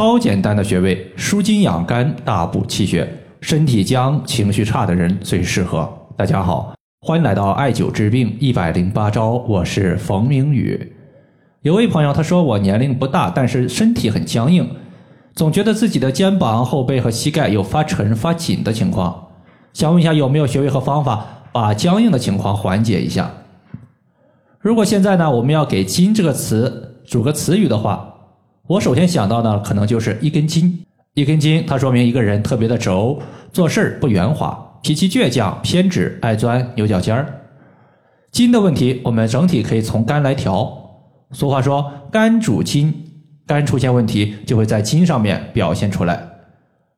超简单的穴位，舒筋养肝，大补气血。身体僵、情绪差的人最适合。大家好，欢迎来到艾灸治病一百零八招，我是冯明宇。有位朋友他说我年龄不大，但是身体很僵硬，总觉得自己的肩膀、后背和膝盖有发沉、发紧的情况。想问一下有没有穴位和方法把僵硬的情况缓解一下？如果现在呢，我们要给“筋”这个词组个词语的话，我首先想到呢，可能就是一根筋。一根筋，它说明一个人特别的轴，做事儿不圆滑，脾气倔强、偏执、爱钻牛角尖儿。筋的问题，我们整体可以从肝来调。俗话说“肝主筋”，肝出现问题就会在筋上面表现出来。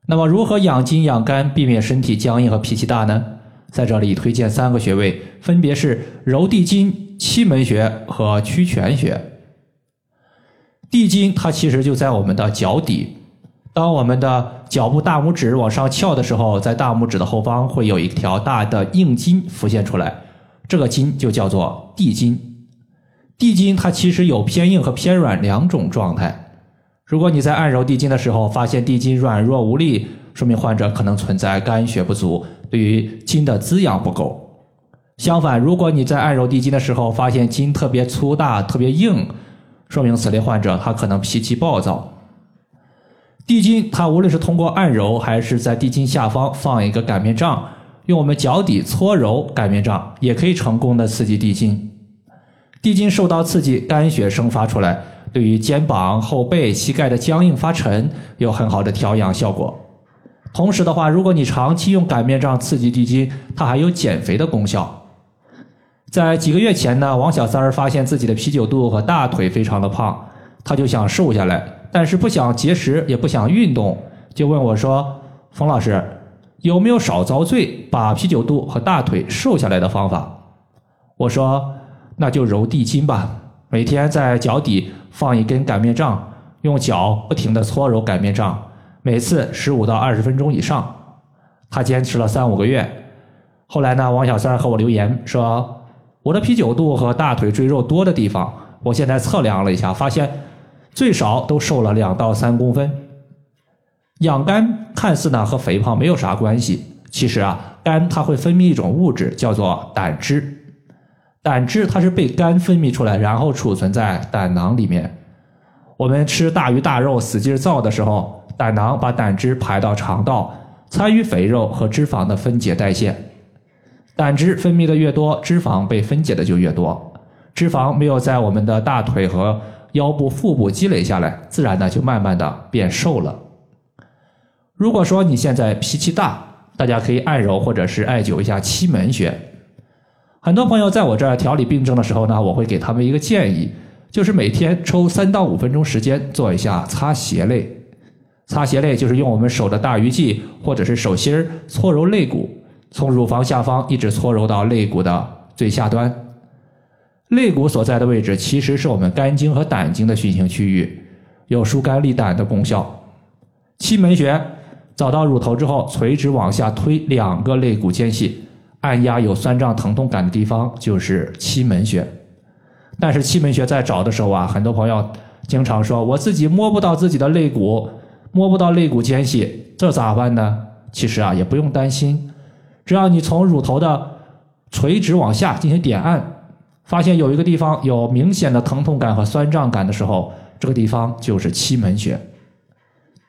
那么，如何养筋养肝，避免身体僵硬和脾气大呢？在这里推荐三个穴位，分别是揉地筋、七门穴和曲泉穴。地筋它其实就在我们的脚底，当我们的脚部大拇指往上翘的时候，在大拇指的后方会有一条大的硬筋浮现出来，这个筋就叫做地筋。地筋它其实有偏硬和偏软两种状态。如果你在按揉地筋的时候发现地筋软弱无力，说明患者可能存在肝血不足。对于筋的滋养不够。相反，如果你在按揉地筋的时候发现筋特别粗大、特别硬，说明此类患者他可能脾气暴躁。地筋，它无论是通过按揉，还是在地筋下方放一个擀面杖，用我们脚底搓揉擀面杖，也可以成功的刺激地筋。地筋受到刺激，肝血生发出来，对于肩膀、后背、膝盖的僵硬发沉有很好的调养效果。同时的话，如果你长期用擀面杖刺激地筋，它还有减肥的功效。在几个月前呢，王小三儿发现自己的啤酒肚和大腿非常的胖，他就想瘦下来，但是不想节食，也不想运动，就问我说：“冯老师，有没有少遭罪，把啤酒肚和大腿瘦下来的方法？”我说：“那就揉地筋吧，每天在脚底放一根擀面杖，用脚不停的搓揉擀面杖。”每次十五到二十分钟以上，他坚持了三五个月。后来呢，王小三和我留言说：“我的啤酒肚和大腿赘肉多的地方，我现在测量了一下，发现最少都瘦了两到三公分。”养肝看似呢和肥胖没有啥关系，其实啊，肝它会分泌一种物质叫做胆汁，胆汁它是被肝分泌出来，然后储存在胆囊里面。我们吃大鱼大肉使劲造的时候。胆囊把胆汁排到肠道，参与肥肉和脂肪的分解代谢。胆汁分泌的越多，脂肪被分解的就越多。脂肪没有在我们的大腿和腰部、腹部积累下来，自然呢就慢慢的变瘦了。如果说你现在脾气大，大家可以按揉或者是艾灸一下期门穴。很多朋友在我这儿调理病症的时候呢，我会给他们一个建议，就是每天抽三到五分钟时间做一下擦鞋类。擦鞋类就是用我们手的大鱼际或者是手心儿搓揉肋骨，从乳房下方一直搓揉到肋骨的最下端。肋骨所在的位置其实是我们肝经和胆经的运行区域，有疏肝利胆的功效。期门穴找到乳头之后，垂直往下推两个肋骨间隙，按压有酸胀疼痛感的地方就是期门穴。但是期门穴在找的时候啊，很多朋友经常说我自己摸不到自己的肋骨。摸不到肋骨间隙，这咋办呢？其实啊，也不用担心，只要你从乳头的垂直往下进行点按，发现有一个地方有明显的疼痛感和酸胀感的时候，这个地方就是期门穴。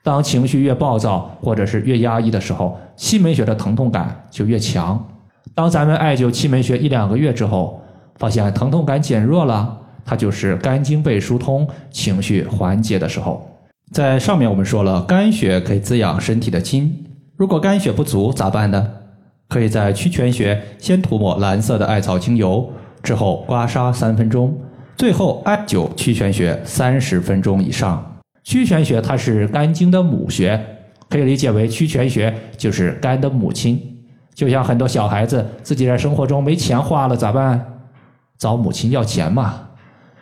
当情绪越暴躁或者是越压抑的时候，期门穴的疼痛感就越强。当咱们艾灸期门穴一两个月之后，发现疼痛感减弱了，它就是肝经被疏通、情绪缓解的时候。在上面我们说了，肝血可以滋养身体的筋。如果肝血不足咋办呢？可以在曲泉穴先涂抹蓝色的艾草精油，之后刮痧三分钟，最后艾灸曲泉穴三十分钟以上。曲泉穴它是肝经的母穴，可以理解为曲泉穴就是肝的母亲。就像很多小孩子自己在生活中没钱花了咋办？找母亲要钱嘛。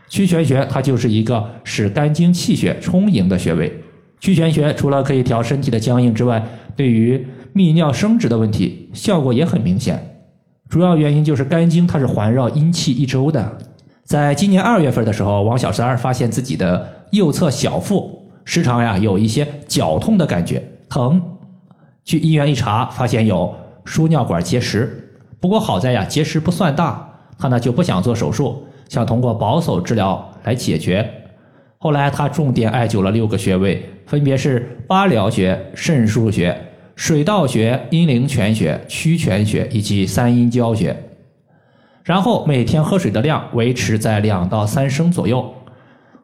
曲泉穴它就是一个使肝经气血充盈的穴位。曲泉穴除了可以调身体的僵硬之外，对于泌尿生殖的问题效果也很明显。主要原因就是肝经它是环绕阴气一周的。在今年二月份的时候，王小三发现自己的右侧小腹时常呀有一些绞痛的感觉，疼。去医院一查，发现有输尿管结石。不过好在呀，结石不算大，他呢就不想做手术，想通过保守治疗来解决。后来他重点艾灸了六个穴位，分别是八髎穴、肾腧穴、水道穴、阴陵泉穴、曲泉穴以及三阴交穴。然后每天喝水的量维持在两到三升左右。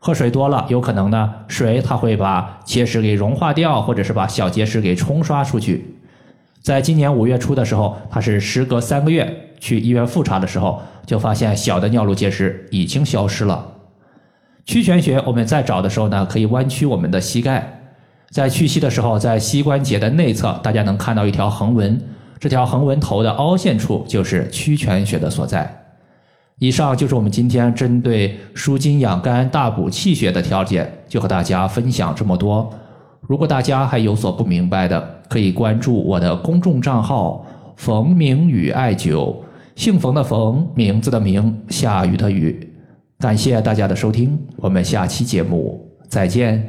喝水多了，有可能呢，水它会把结石给融化掉，或者是把小结石给冲刷出去。在今年五月初的时候，他是时隔三个月去医院复查的时候，就发现小的尿路结石已经消失了。曲泉穴，我们在找的时候呢，可以弯曲我们的膝盖，在屈膝的时候，在膝关节的内侧，大家能看到一条横纹，这条横纹头的凹陷处就是曲泉穴的所在。以上就是我们今天针对舒筋养肝、大补气血的调节，就和大家分享这么多。如果大家还有所不明白的，可以关注我的公众账号“冯明宇艾灸”，姓冯的冯，名字的名，下雨的雨。感谢大家的收听，我们下期节目再见。